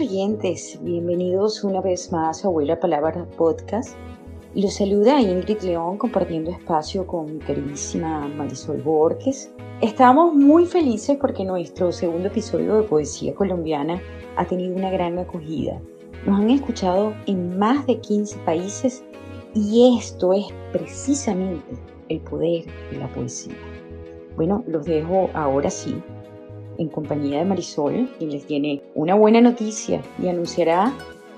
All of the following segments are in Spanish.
Bienvenidos una vez más a Abuela Palabra Podcast. Los saluda Ingrid León compartiendo espacio con mi queridísima Marisol Borges. Estamos muy felices porque nuestro segundo episodio de Poesía Colombiana ha tenido una gran acogida. Nos han escuchado en más de 15 países y esto es precisamente el poder de la poesía. Bueno, los dejo ahora sí en compañía de Marisol, quien les tiene una buena noticia y anunciará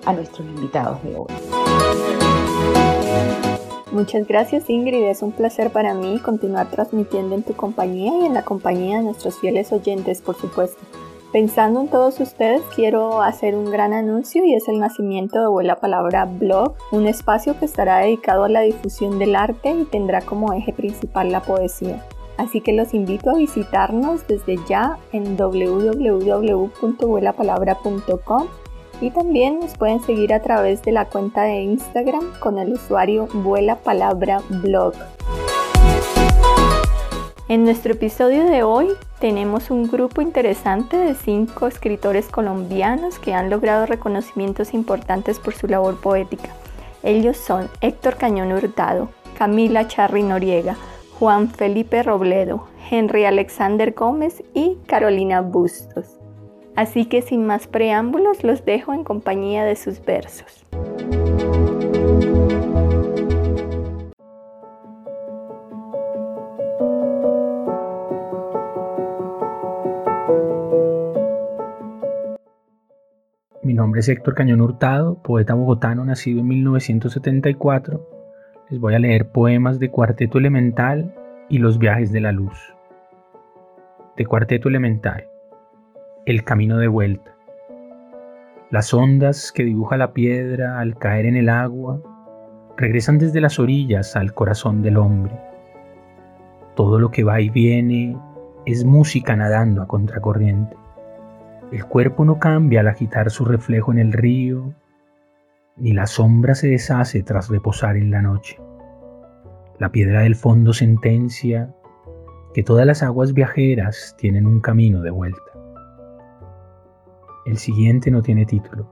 a nuestros invitados de hoy. Muchas gracias Ingrid, es un placer para mí continuar transmitiendo en tu compañía y en la compañía de nuestros fieles oyentes, por supuesto. Pensando en todos ustedes, quiero hacer un gran anuncio y es el nacimiento de Buena Palabra Blog, un espacio que estará dedicado a la difusión del arte y tendrá como eje principal la poesía. Así que los invito a visitarnos desde ya en www.vuelapalabra.com y también nos pueden seguir a través de la cuenta de Instagram con el usuario Vuela Blog. En nuestro episodio de hoy tenemos un grupo interesante de cinco escritores colombianos que han logrado reconocimientos importantes por su labor poética. Ellos son Héctor Cañón Hurtado, Camila Charri Noriega, Juan Felipe Robledo, Henry Alexander Gómez y Carolina Bustos. Así que sin más preámbulos los dejo en compañía de sus versos. Mi nombre es Héctor Cañón Hurtado, poeta bogotano nacido en 1974 les voy a leer poemas de Cuarteto Elemental y Los Viajes de la Luz. De Cuarteto Elemental. El Camino de Vuelta. Las ondas que dibuja la piedra al caer en el agua regresan desde las orillas al corazón del hombre. Todo lo que va y viene es música nadando a contracorriente. El cuerpo no cambia al agitar su reflejo en el río ni la sombra se deshace tras reposar en la noche. La piedra del fondo sentencia que todas las aguas viajeras tienen un camino de vuelta. El siguiente no tiene título.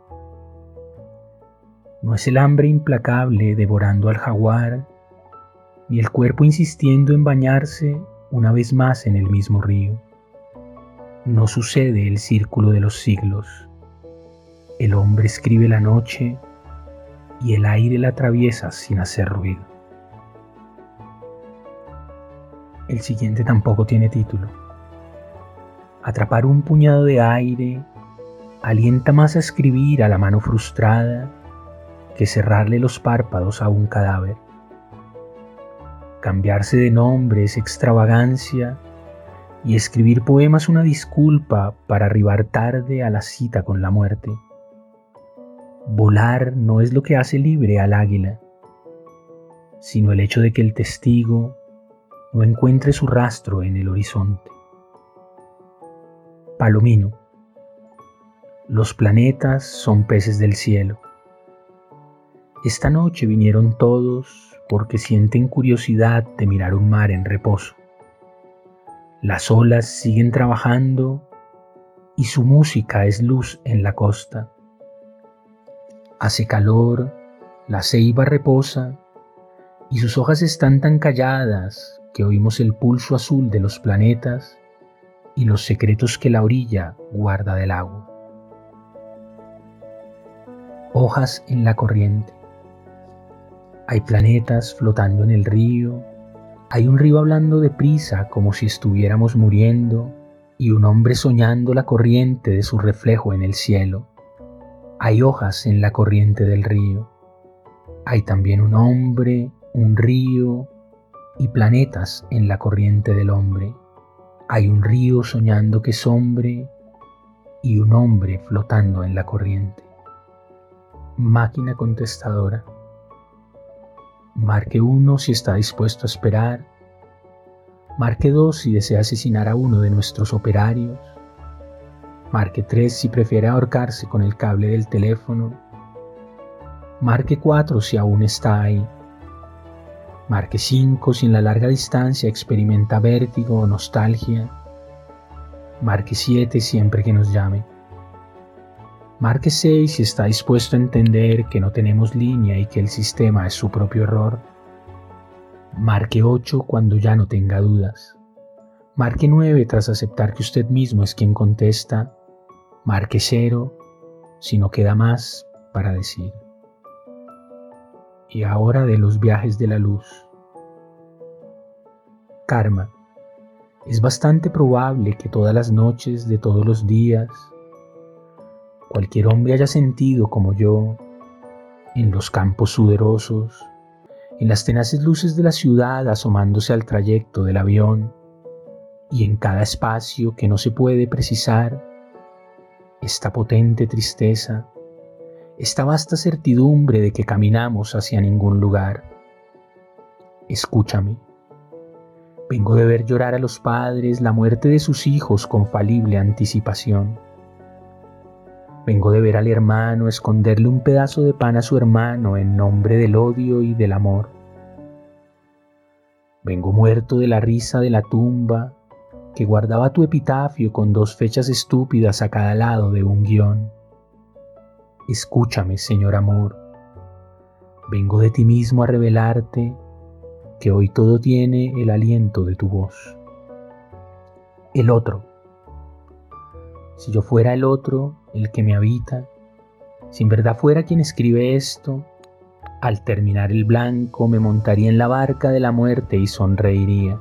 No es el hambre implacable devorando al jaguar, ni el cuerpo insistiendo en bañarse una vez más en el mismo río. No sucede el círculo de los siglos. El hombre escribe la noche y el aire la atraviesa sin hacer ruido. El siguiente tampoco tiene título. Atrapar un puñado de aire alienta más a escribir a la mano frustrada que cerrarle los párpados a un cadáver. Cambiarse de nombre es extravagancia y escribir poemas una disculpa para arribar tarde a la cita con la muerte. Volar no es lo que hace libre al águila, sino el hecho de que el testigo no encuentre su rastro en el horizonte. Palomino. Los planetas son peces del cielo. Esta noche vinieron todos porque sienten curiosidad de mirar un mar en reposo. Las olas siguen trabajando y su música es luz en la costa. Hace calor, la ceiba reposa y sus hojas están tan calladas que oímos el pulso azul de los planetas y los secretos que la orilla guarda del agua. Hojas en la corriente. Hay planetas flotando en el río, hay un río hablando deprisa como si estuviéramos muriendo y un hombre soñando la corriente de su reflejo en el cielo. Hay hojas en la corriente del río. Hay también un hombre, un río y planetas en la corriente del hombre. Hay un río soñando que es hombre y un hombre flotando en la corriente. Máquina contestadora. Marque uno si está dispuesto a esperar. Marque dos si desea asesinar a uno de nuestros operarios. Marque 3 si prefiere ahorcarse con el cable del teléfono. Marque 4 si aún está ahí. Marque 5 si en la larga distancia experimenta vértigo o nostalgia. Marque 7 siempre que nos llame. Marque 6 si está dispuesto a entender que no tenemos línea y que el sistema es su propio error. Marque 8 cuando ya no tenga dudas. Marque 9 tras aceptar que usted mismo es quien contesta. Marque 0 si no queda más para decir. Y ahora de los viajes de la luz. Karma. Es bastante probable que todas las noches de todos los días cualquier hombre haya sentido como yo, en los campos sudorosos, en las tenaces luces de la ciudad asomándose al trayecto del avión, y en cada espacio que no se puede precisar, esta potente tristeza, esta vasta certidumbre de que caminamos hacia ningún lugar. Escúchame. Vengo de ver llorar a los padres la muerte de sus hijos con falible anticipación Vengo de ver al hermano esconderle un pedazo de pan a su hermano en nombre del odio y del amor. Vengo muerto de la risa de la tumba que guardaba tu epitafio con dos fechas estúpidas a cada lado de un guion. Escúchame, Señor amor. Vengo de ti mismo a revelarte que hoy todo tiene el aliento de tu voz. El otro. Si yo fuera el otro, el que me habita, si en verdad fuera quien escribe esto, al terminar el blanco me montaría en la barca de la muerte y sonreiría.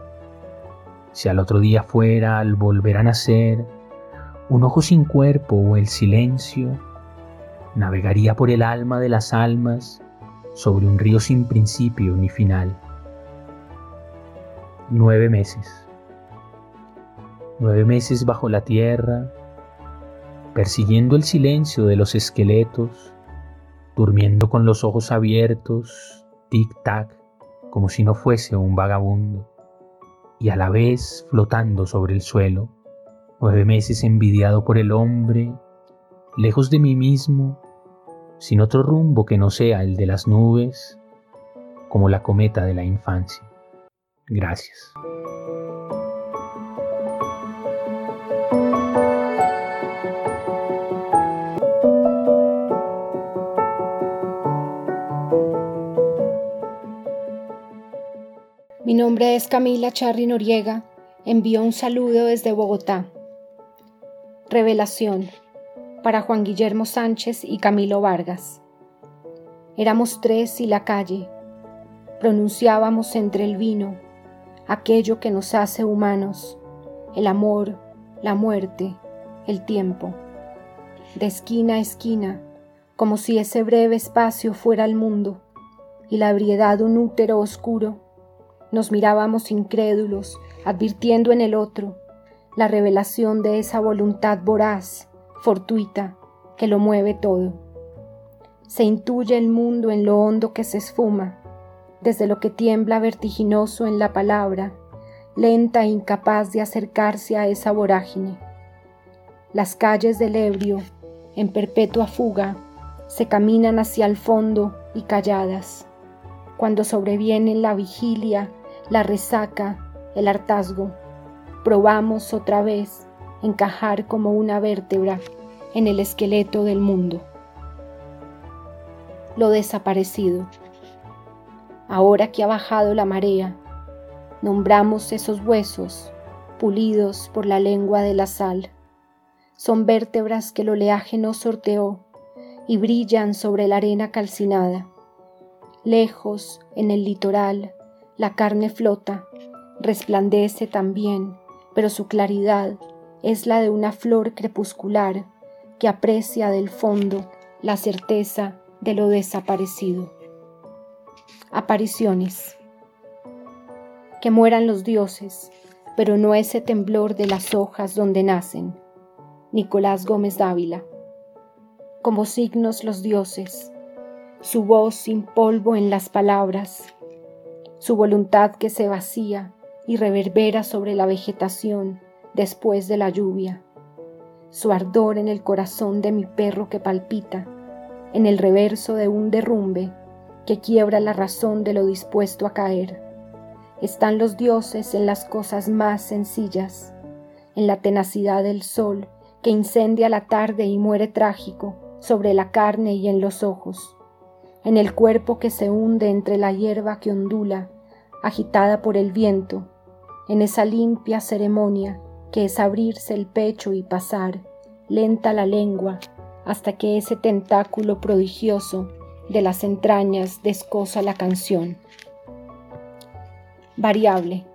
Si al otro día fuera, al volver a nacer, un ojo sin cuerpo o el silencio, navegaría por el alma de las almas sobre un río sin principio ni final. Nueve meses. Nueve meses bajo la tierra, persiguiendo el silencio de los esqueletos, durmiendo con los ojos abiertos, tic-tac, como si no fuese un vagabundo, y a la vez flotando sobre el suelo, nueve meses envidiado por el hombre, lejos de mí mismo, sin otro rumbo que no sea el de las nubes, como la cometa de la infancia. Gracias. Mi nombre es Camila Charri Noriega. Envío un saludo desde Bogotá. Revelación para Juan Guillermo Sánchez y Camilo Vargas. Éramos tres y la calle. Pronunciábamos entre el vino aquello que nos hace humanos, el amor, la muerte, el tiempo. De esquina a esquina, como si ese breve espacio fuera el mundo y la ebriedad un útero oscuro nos mirábamos incrédulos, advirtiendo en el otro la revelación de esa voluntad voraz, fortuita, que lo mueve todo. Se intuye el mundo en lo hondo que se esfuma, desde lo que tiembla vertiginoso en la palabra, lenta e incapaz de acercarse a esa vorágine. Las calles del ebrio, en perpetua fuga, se caminan hacia el fondo y calladas. Cuando sobreviene la vigilia la resaca, el hartazgo. Probamos otra vez encajar como una vértebra en el esqueleto del mundo. Lo desaparecido. Ahora que ha bajado la marea, nombramos esos huesos pulidos por la lengua de la sal. Son vértebras que el oleaje no sorteó y brillan sobre la arena calcinada. Lejos, en el litoral, la carne flota, resplandece también, pero su claridad es la de una flor crepuscular que aprecia del fondo la certeza de lo desaparecido. Apariciones. Que mueran los dioses, pero no ese temblor de las hojas donde nacen. Nicolás Gómez Dávila. Como signos los dioses, su voz sin polvo en las palabras, su voluntad que se vacía y reverbera sobre la vegetación después de la lluvia, su ardor en el corazón de mi perro que palpita, en el reverso de un derrumbe que quiebra la razón de lo dispuesto a caer. Están los dioses en las cosas más sencillas, en la tenacidad del sol que incendia la tarde y muere trágico sobre la carne y en los ojos, en el cuerpo que se hunde entre la hierba que ondula, agitada por el viento, en esa limpia ceremonia que es abrirse el pecho y pasar, lenta la lengua, hasta que ese tentáculo prodigioso de las entrañas descosa la canción. Variable.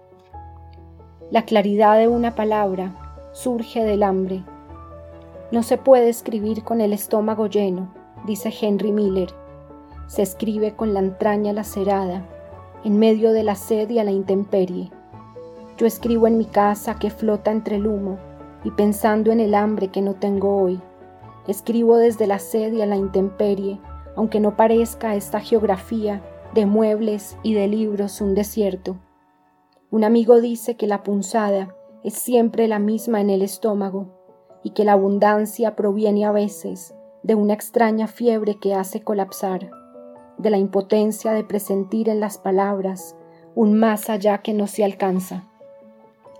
La claridad de una palabra surge del hambre. No se puede escribir con el estómago lleno, dice Henry Miller. Se escribe con la entraña lacerada, en medio de la sed y a la intemperie. Yo escribo en mi casa que flota entre el humo y pensando en el hambre que no tengo hoy. Escribo desde la sed y a la intemperie, aunque no parezca esta geografía de muebles y de libros un desierto. Un amigo dice que la punzada es siempre la misma en el estómago y que la abundancia proviene a veces de una extraña fiebre que hace colapsar, de la impotencia de presentir en las palabras un más allá que no se alcanza.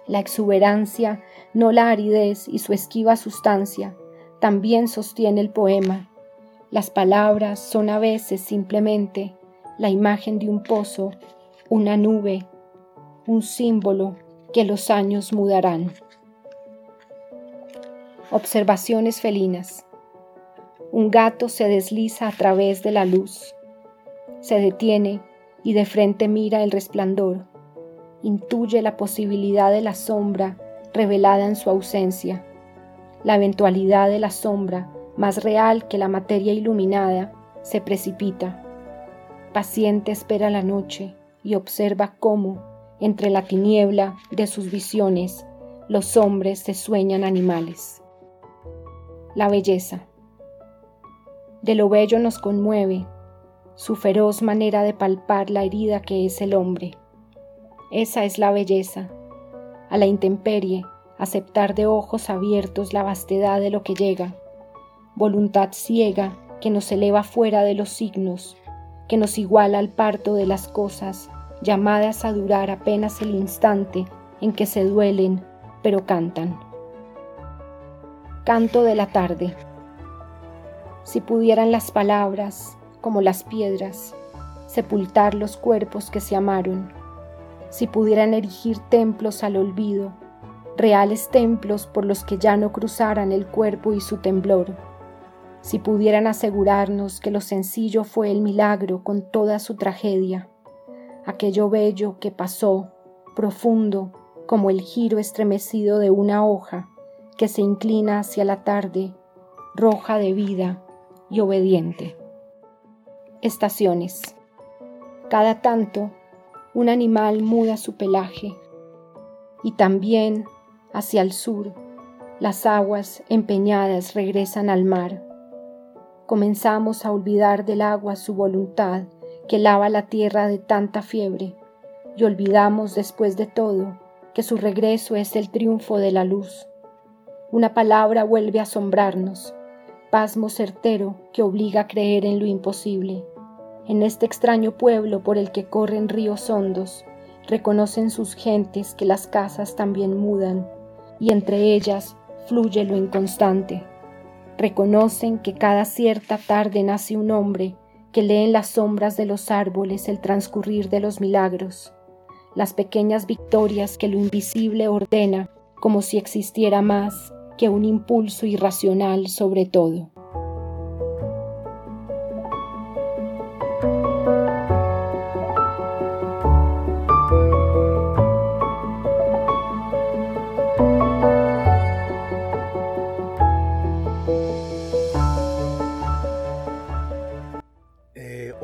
La exuberancia, no la aridez y su esquiva sustancia, también sostiene el poema. Las palabras son a veces simplemente la imagen de un pozo, una nube, un símbolo que los años mudarán. Observaciones felinas. Un gato se desliza a través de la luz. Se detiene y de frente mira el resplandor intuye la posibilidad de la sombra revelada en su ausencia, la eventualidad de la sombra más real que la materia iluminada se precipita. Paciente espera la noche y observa cómo, entre la tiniebla de sus visiones, los hombres se sueñan animales. La belleza. De lo bello nos conmueve su feroz manera de palpar la herida que es el hombre esa es la belleza. A la intemperie, aceptar de ojos abiertos la vastedad de lo que llega. Voluntad ciega que nos eleva fuera de los signos, que nos iguala al parto de las cosas, llamadas a durar apenas el instante en que se duelen, pero cantan. Canto de la tarde. Si pudieran las palabras, como las piedras, sepultar los cuerpos que se amaron, si pudieran erigir templos al olvido, reales templos por los que ya no cruzaran el cuerpo y su temblor, si pudieran asegurarnos que lo sencillo fue el milagro con toda su tragedia, aquello bello que pasó, profundo, como el giro estremecido de una hoja que se inclina hacia la tarde, roja de vida y obediente. Estaciones. Cada tanto un animal muda su pelaje y también hacia el sur las aguas empeñadas regresan al mar. Comenzamos a olvidar del agua su voluntad que lava la tierra de tanta fiebre y olvidamos después de todo que su regreso es el triunfo de la luz. Una palabra vuelve a asombrarnos, pasmo certero que obliga a creer en lo imposible en este extraño pueblo por el que corren ríos hondos, reconocen sus gentes que las casas también mudan, y entre ellas fluye lo inconstante. Reconocen que cada cierta tarde nace un hombre que lee en las sombras de los árboles el transcurrir de los milagros, las pequeñas victorias que lo invisible ordena como si existiera más que un impulso irracional sobre todo.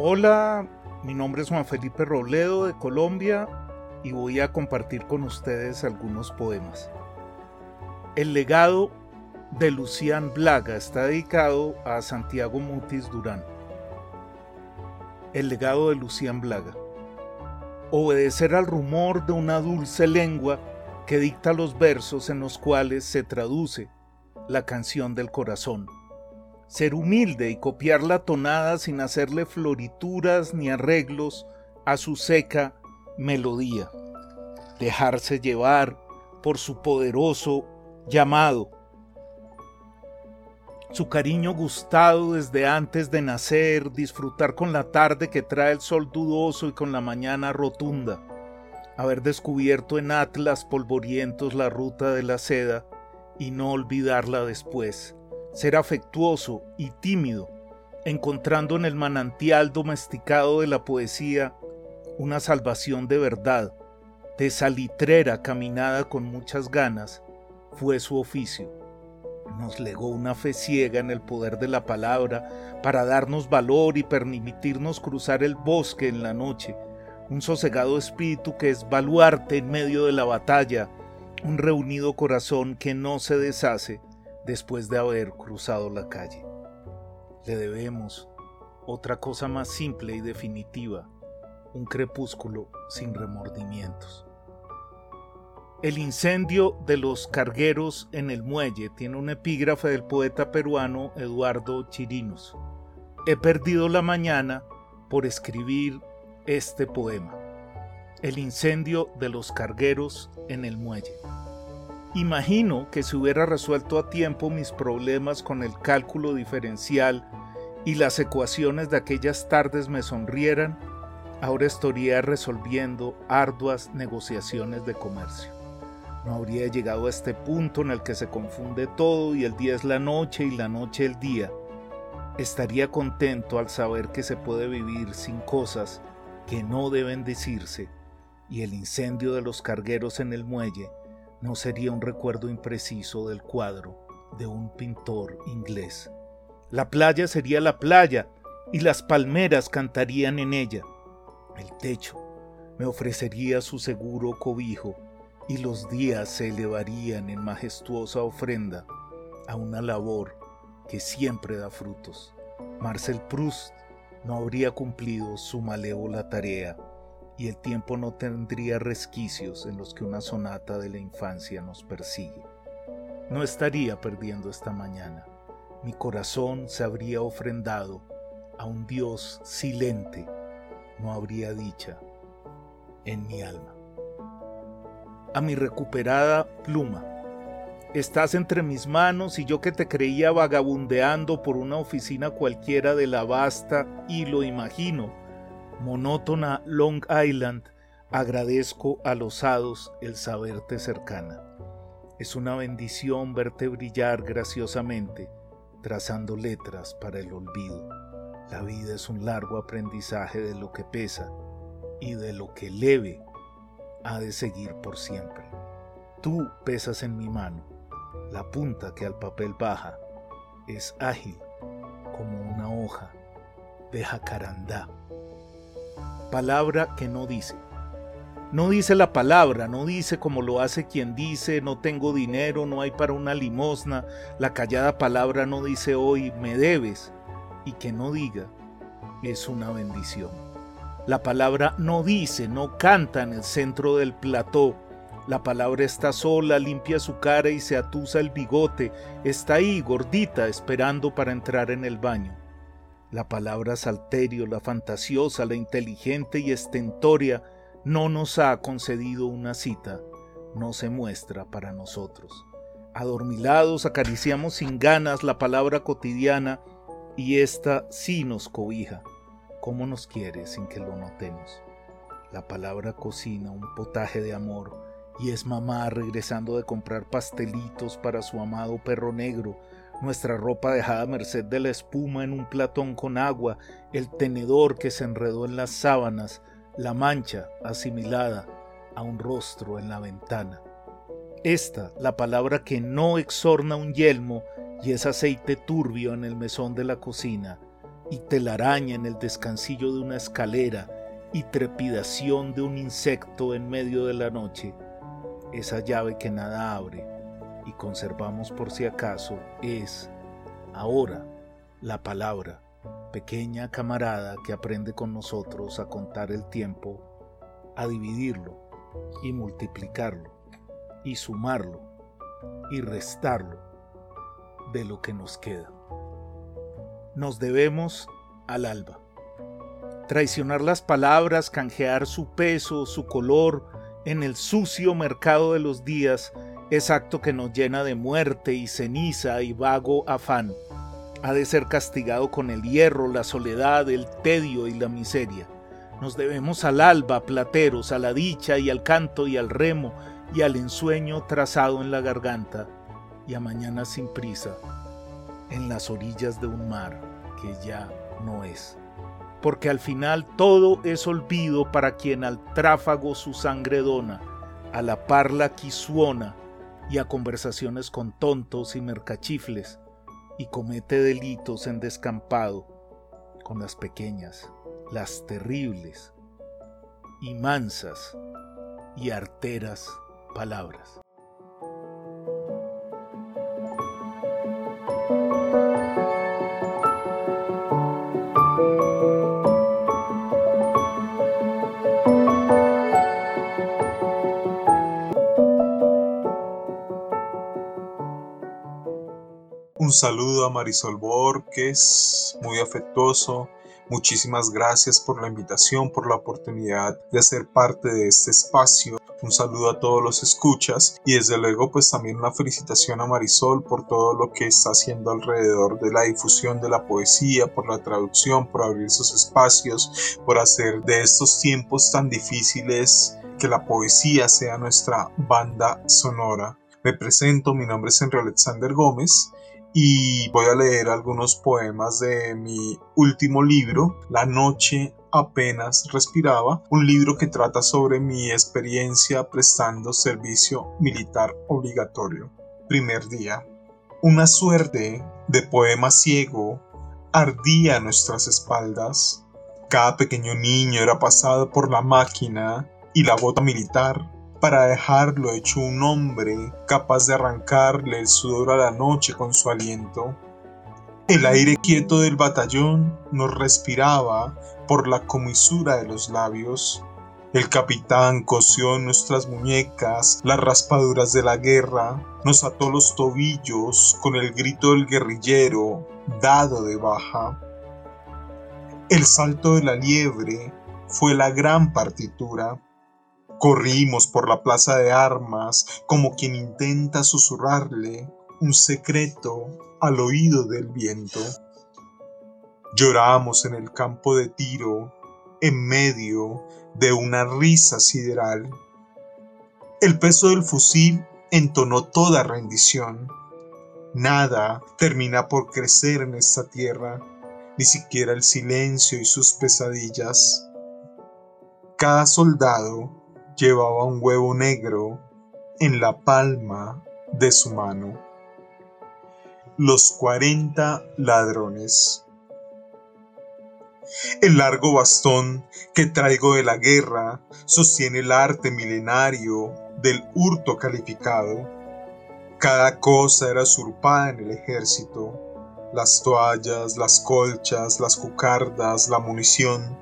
Hola, mi nombre es Juan Felipe Robledo de Colombia y voy a compartir con ustedes algunos poemas. El legado de Lucián Blaga está dedicado a Santiago Mutis Durán. El legado de Lucián Blaga. Obedecer al rumor de una dulce lengua que dicta los versos en los cuales se traduce la canción del corazón ser humilde y copiar la tonada sin hacerle florituras ni arreglos a su seca melodía, dejarse llevar por su poderoso llamado, su cariño gustado desde antes de nacer, disfrutar con la tarde que trae el sol dudoso y con la mañana rotunda, haber descubierto en Atlas polvorientos la ruta de la seda y no olvidarla después, ser afectuoso y tímido, encontrando en el manantial domesticado de la poesía una salvación de verdad, de salitrera caminada con muchas ganas, fue su oficio. Nos legó una fe ciega en el poder de la palabra para darnos valor y permitirnos cruzar el bosque en la noche, un sosegado espíritu que es baluarte en medio de la batalla, un reunido corazón que no se deshace después de haber cruzado la calle. Le debemos otra cosa más simple y definitiva, un crepúsculo sin remordimientos. El incendio de los cargueros en el muelle tiene un epígrafe del poeta peruano Eduardo Chirinos. He perdido la mañana por escribir este poema. El incendio de los cargueros en el muelle. Imagino que si hubiera resuelto a tiempo mis problemas con el cálculo diferencial y las ecuaciones de aquellas tardes me sonrieran, ahora estaría resolviendo arduas negociaciones de comercio. No habría llegado a este punto en el que se confunde todo y el día es la noche y la noche el día. Estaría contento al saber que se puede vivir sin cosas que no deben decirse y el incendio de los cargueros en el muelle no sería un recuerdo impreciso del cuadro de un pintor inglés. La playa sería la playa y las palmeras cantarían en ella. El techo me ofrecería su seguro cobijo y los días se elevarían en majestuosa ofrenda a una labor que siempre da frutos. Marcel Proust no habría cumplido su malévola tarea y el tiempo no tendría resquicios en los que una sonata de la infancia nos persigue. No estaría perdiendo esta mañana. Mi corazón se habría ofrendado a un Dios silente. No habría dicha en mi alma a mi recuperada pluma. Estás entre mis manos y yo que te creía vagabundeando por una oficina cualquiera de la vasta y lo imagino, monótona Long Island, agradezco a los hados el saberte cercana. Es una bendición verte brillar graciosamente, trazando letras para el olvido. La vida es un largo aprendizaje de lo que pesa y de lo que leve ha de seguir por siempre. Tú pesas en mi mano, la punta que al papel baja es ágil como una hoja de jacarandá. Palabra que no dice. No dice la palabra, no dice como lo hace quien dice, no tengo dinero, no hay para una limosna. La callada palabra no dice hoy, me debes, y que no diga, es una bendición. La palabra no dice, no canta en el centro del plató. La palabra está sola, limpia su cara y se atusa el bigote. Está ahí, gordita, esperando para entrar en el baño. La palabra salterio, la fantasiosa, la inteligente y estentoria, no nos ha concedido una cita, no se muestra para nosotros. Adormilados acariciamos sin ganas la palabra cotidiana y ésta sí nos cobija cómo nos quiere sin que lo notemos. La palabra cocina un potaje de amor y es mamá regresando de comprar pastelitos para su amado perro negro, nuestra ropa dejada merced de la espuma en un platón con agua, el tenedor que se enredó en las sábanas, la mancha asimilada a un rostro en la ventana. Esta, la palabra que no exorna un yelmo y es aceite turbio en el mesón de la cocina, y telaraña en el descansillo de una escalera y trepidación de un insecto en medio de la noche, esa llave que nada abre y conservamos por si acaso es, ahora, la palabra, pequeña camarada que aprende con nosotros a contar el tiempo, a dividirlo y multiplicarlo y sumarlo y restarlo de lo que nos queda nos debemos al alba. Traicionar las palabras, canjear su peso, su color, en el sucio mercado de los días, es acto que nos llena de muerte y ceniza y vago afán. ha de ser castigado con el hierro, la soledad, el tedio y la miseria. Nos debemos al alba, plateros, a la dicha y al canto y al remo y al ensueño trazado en la garganta y a mañana sin prisa en las orillas de un mar que ya no es. Porque al final todo es olvido para quien al tráfago su sangre dona, a la parla quisuona y a conversaciones con tontos y mercachifles, y comete delitos en descampado con las pequeñas, las terribles y mansas y arteras palabras. Un saludo a Marisol Borges, muy afectuoso. Muchísimas gracias por la invitación, por la oportunidad de ser parte de este espacio. Un saludo a todos los escuchas y desde luego pues también una felicitación a Marisol por todo lo que está haciendo alrededor de la difusión de la poesía, por la traducción, por abrir esos espacios, por hacer de estos tiempos tan difíciles que la poesía sea nuestra banda sonora. Me presento, mi nombre es Henry Alexander Gómez y voy a leer algunos poemas de mi último libro, La noche apenas respiraba, un libro que trata sobre mi experiencia prestando servicio militar obligatorio. Primer día. Una suerte de poema ciego ardía a nuestras espaldas. Cada pequeño niño era pasado por la máquina y la bota militar para dejarlo hecho un hombre capaz de arrancarle el sudor a la noche con su aliento. El aire quieto del batallón nos respiraba por la comisura de los labios. El capitán cosió en nuestras muñecas las raspaduras de la guerra, nos ató los tobillos con el grito del guerrillero dado de baja. El salto de la liebre fue la gran partitura Corrimos por la plaza de armas como quien intenta susurrarle un secreto al oído del viento. Lloramos en el campo de tiro en medio de una risa sideral. El peso del fusil entonó toda rendición. Nada termina por crecer en esta tierra, ni siquiera el silencio y sus pesadillas. Cada soldado llevaba un huevo negro en la palma de su mano. Los cuarenta ladrones. El largo bastón que traigo de la guerra sostiene el arte milenario del hurto calificado. Cada cosa era usurpada en el ejército. Las toallas, las colchas, las cucardas, la munición,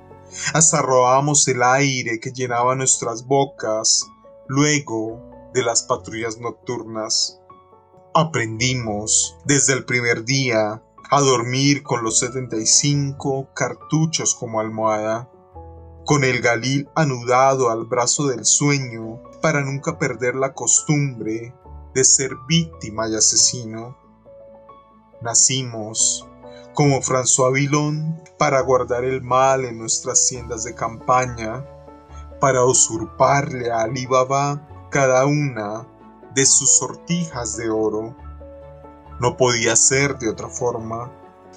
hasta robábamos el aire que llenaba nuestras bocas luego de las patrullas nocturnas. Aprendimos desde el primer día a dormir con los 75 cartuchos como almohada, con el galil anudado al brazo del sueño para nunca perder la costumbre de ser víctima y asesino. Nacimos como François Villon, para guardar el mal en nuestras tiendas de campaña, para usurparle a Alibaba cada una de sus sortijas de oro. No podía ser de otra forma.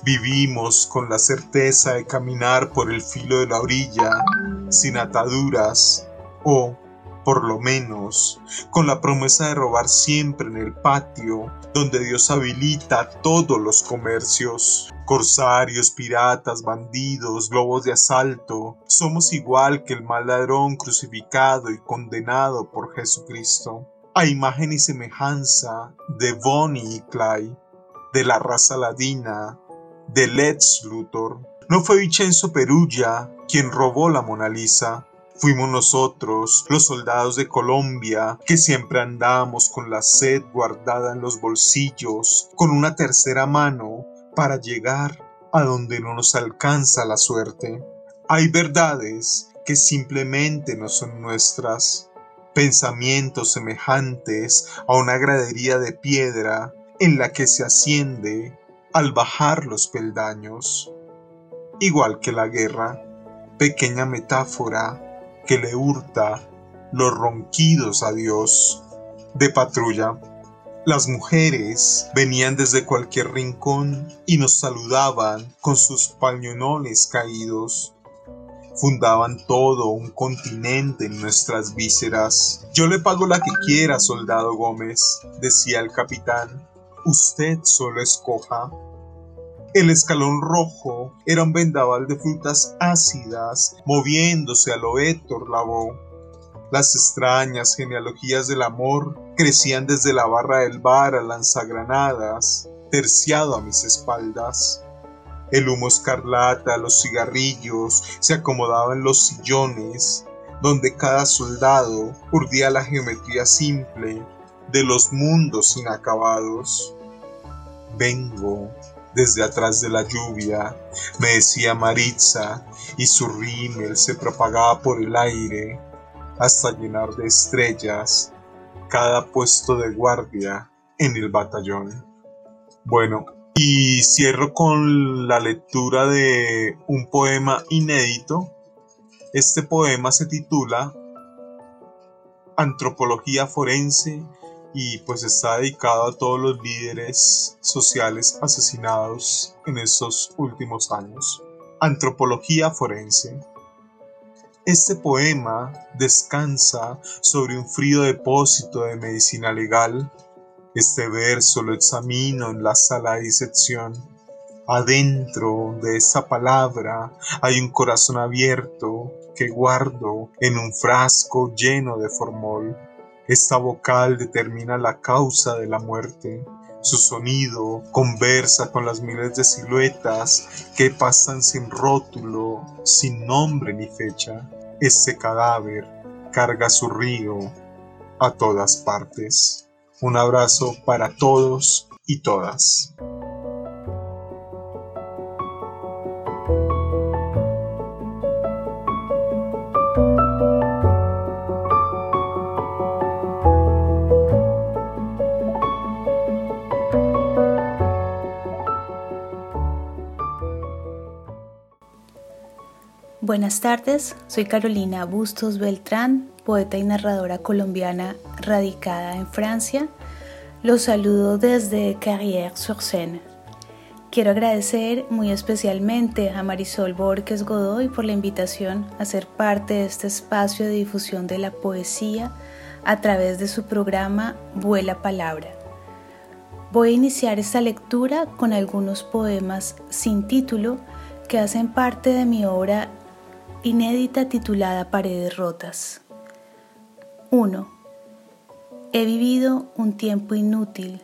Vivimos con la certeza de caminar por el filo de la orilla, sin ataduras, o, por lo menos, con la promesa de robar siempre en el patio, donde Dios habilita todos los comercios. Corsarios, piratas, bandidos, lobos de asalto, somos igual que el mal ladrón crucificado y condenado por Jesucristo, a imagen y semejanza de Bonnie y Clyde, de la raza ladina, de Lex Luthor. No fue Vincenzo Perugia quien robó la Mona Lisa, Fuimos nosotros, los soldados de Colombia, que siempre andamos con la sed guardada en los bolsillos, con una tercera mano para llegar a donde no nos alcanza la suerte. Hay verdades que simplemente no son nuestras, pensamientos semejantes a una gradería de piedra en la que se asciende al bajar los peldaños. Igual que la guerra, pequeña metáfora que le hurta los ronquidos a Dios. De patrulla, las mujeres venían desde cualquier rincón y nos saludaban con sus pañonones caídos. Fundaban todo un continente en nuestras vísceras. Yo le pago la que quiera, soldado Gómez, decía el capitán. Usted solo escoja. El escalón rojo era un vendaval de frutas ácidas moviéndose a lo Héctor Lavoe las extrañas genealogías del amor crecían desde la barra del bar a lanzagranadas, terciado a mis espaldas. El humo escarlata, los cigarrillos se acomodaban los sillones, donde cada soldado urdía la geometría simple de los mundos inacabados. Vengo desde atrás de la lluvia, me decía Maritza, y su rímel se propagaba por el aire hasta llenar de estrellas cada puesto de guardia en el batallón. Bueno, y cierro con la lectura de un poema inédito. Este poema se titula Antropología Forense y pues está dedicado a todos los líderes sociales asesinados en estos últimos años. Antropología Forense. Este poema descansa sobre un frío depósito de medicina legal. Este verso lo examino en la sala de disección. Adentro de esa palabra hay un corazón abierto que guardo en un frasco lleno de formol. Esta vocal determina la causa de la muerte. Su sonido conversa con las miles de siluetas que pasan sin rótulo, sin nombre ni fecha. Ese cadáver carga su río a todas partes. Un abrazo para todos y todas. Buenas tardes, soy Carolina Bustos Beltrán, poeta y narradora colombiana radicada en Francia. Los saludo desde Carrière-sur-Seine. Quiero agradecer muy especialmente a Marisol Borges Godoy por la invitación a ser parte de este espacio de difusión de la poesía a través de su programa Vuela Palabra. Voy a iniciar esta lectura con algunos poemas sin título que hacen parte de mi obra inédita titulada Paredes Rotas. 1. He vivido un tiempo inútil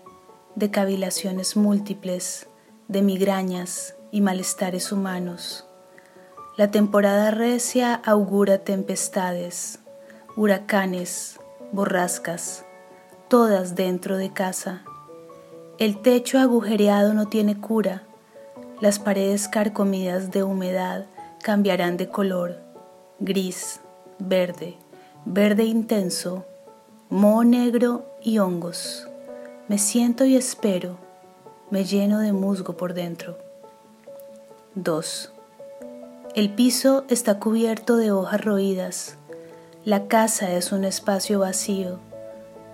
de cavilaciones múltiples, de migrañas y malestares humanos. La temporada recia augura tempestades, huracanes, borrascas, todas dentro de casa. El techo agujereado no tiene cura, las paredes carcomidas de humedad cambiarán de color, gris, verde, verde intenso, moho negro y hongos. Me siento y espero, me lleno de musgo por dentro. 2. El piso está cubierto de hojas roídas. La casa es un espacio vacío,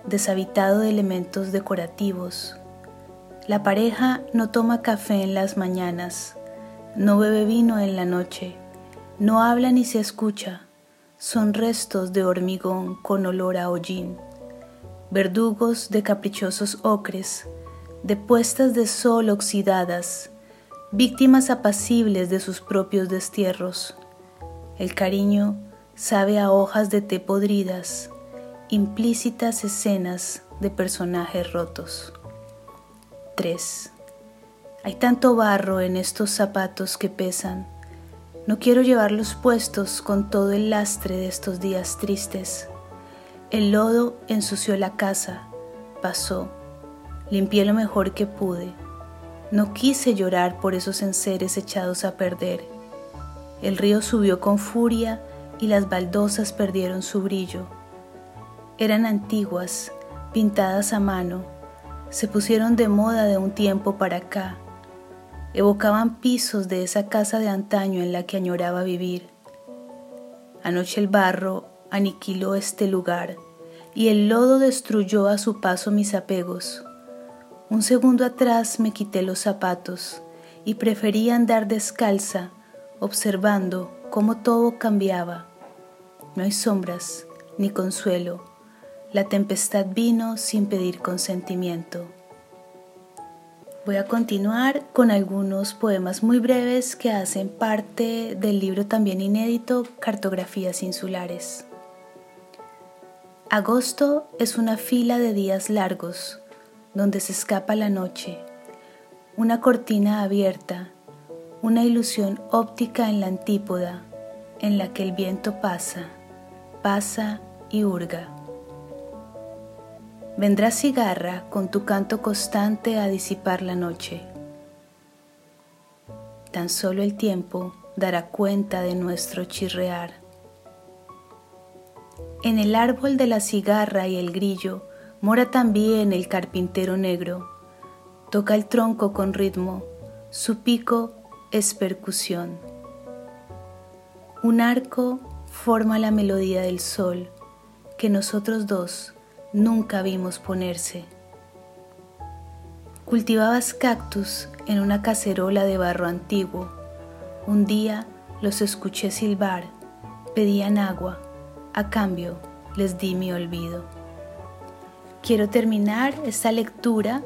deshabitado de elementos decorativos. La pareja no toma café en las mañanas, no bebe vino en la noche no habla ni se escucha, son restos de hormigón con olor a hollín, verdugos de caprichosos ocres, de puestas de sol oxidadas, víctimas apacibles de sus propios destierros. El cariño sabe a hojas de té podridas, implícitas escenas de personajes rotos. 3. Hay tanto barro en estos zapatos que pesan, no quiero llevarlos puestos con todo el lastre de estos días tristes. El lodo ensució la casa, pasó, limpié lo mejor que pude. No quise llorar por esos enseres echados a perder. El río subió con furia y las baldosas perdieron su brillo. Eran antiguas, pintadas a mano, se pusieron de moda de un tiempo para acá, evocaban pisos de esa casa de antaño en la que añoraba vivir. Anoche el barro aniquiló este lugar y el lodo destruyó a su paso mis apegos. Un segundo atrás me quité los zapatos y preferí andar descalza, observando cómo todo cambiaba. No hay sombras ni consuelo. La tempestad vino sin pedir consentimiento. Voy a continuar con algunos poemas muy breves que hacen parte del libro también inédito Cartografías Insulares. Agosto es una fila de días largos donde se escapa la noche, una cortina abierta, una ilusión óptica en la antípoda en la que el viento pasa, pasa y hurga. Vendrá cigarra con tu canto constante a disipar la noche. Tan solo el tiempo dará cuenta de nuestro chirrear. En el árbol de la cigarra y el grillo mora también el carpintero negro. Toca el tronco con ritmo, su pico es percusión. Un arco forma la melodía del sol que nosotros dos nunca vimos ponerse. Cultivabas cactus en una cacerola de barro antiguo. Un día los escuché silbar, pedían agua, a cambio les di mi olvido. Quiero terminar esta lectura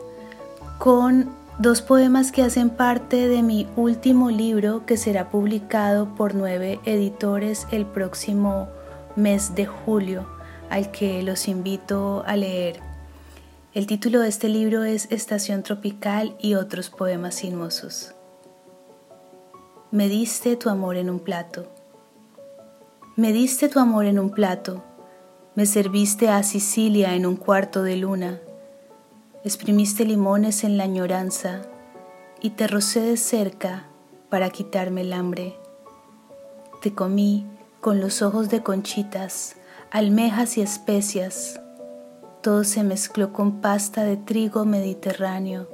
con dos poemas que hacen parte de mi último libro que será publicado por nueve editores el próximo mes de julio al que los invito a leer. El título de este libro es Estación Tropical y otros poemas sinuosos. Me diste tu amor en un plato. Me diste tu amor en un plato. Me serviste a Sicilia en un cuarto de luna. Exprimiste limones en la añoranza y te rocé de cerca para quitarme el hambre. Te comí con los ojos de conchitas almejas y especias. Todo se mezcló con pasta de trigo mediterráneo.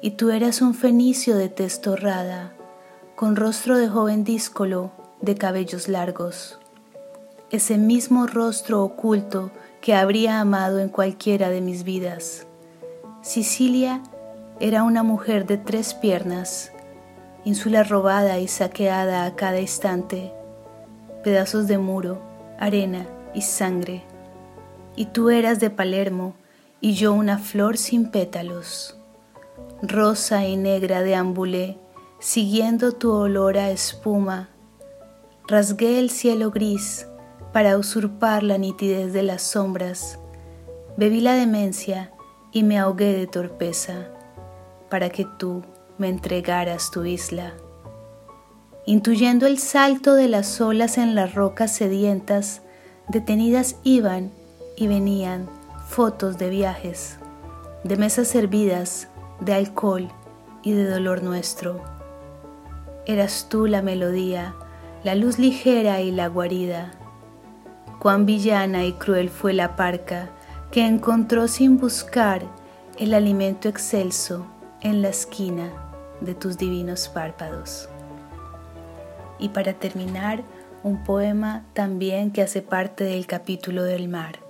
Y tú eras un fenicio de tez con rostro de joven díscolo, de cabellos largos. Ese mismo rostro oculto que habría amado en cualquiera de mis vidas. Sicilia era una mujer de tres piernas, ínsula robada y saqueada a cada instante, pedazos de muro, arena y sangre, y tú eras de Palermo y yo una flor sin pétalos. Rosa y negra deambulé, siguiendo tu olor a espuma. Rasgué el cielo gris para usurpar la nitidez de las sombras. Bebí la demencia y me ahogué de torpeza para que tú me entregaras tu isla. Intuyendo el salto de las olas en las rocas sedientas, Detenidas iban y venían fotos de viajes, de mesas servidas, de alcohol y de dolor nuestro. Eras tú la melodía, la luz ligera y la guarida. Cuán villana y cruel fue la parca que encontró sin buscar el alimento excelso en la esquina de tus divinos párpados. Y para terminar, un poema también que hace parte del capítulo del mar.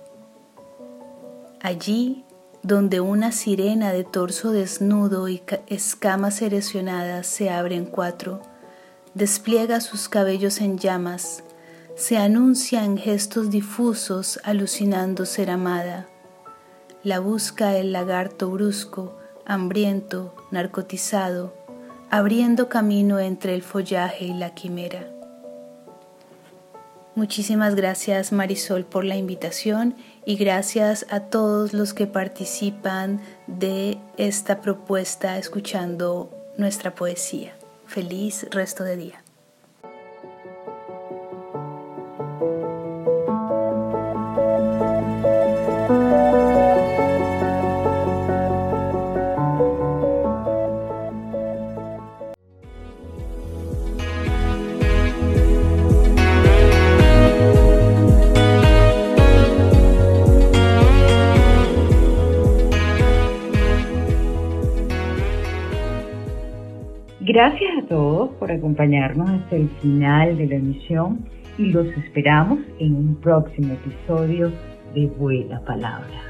Allí, donde una sirena de torso desnudo y escamas erosionadas se abre en cuatro, despliega sus cabellos en llamas, se anuncia en gestos difusos alucinando ser amada. La busca el lagarto brusco, hambriento, narcotizado, abriendo camino entre el follaje y la quimera. Muchísimas gracias Marisol por la invitación y gracias a todos los que participan de esta propuesta escuchando nuestra poesía. Feliz resto de día. Todos por acompañarnos hasta el final de la emisión y los esperamos en un próximo episodio de Buena Palabra.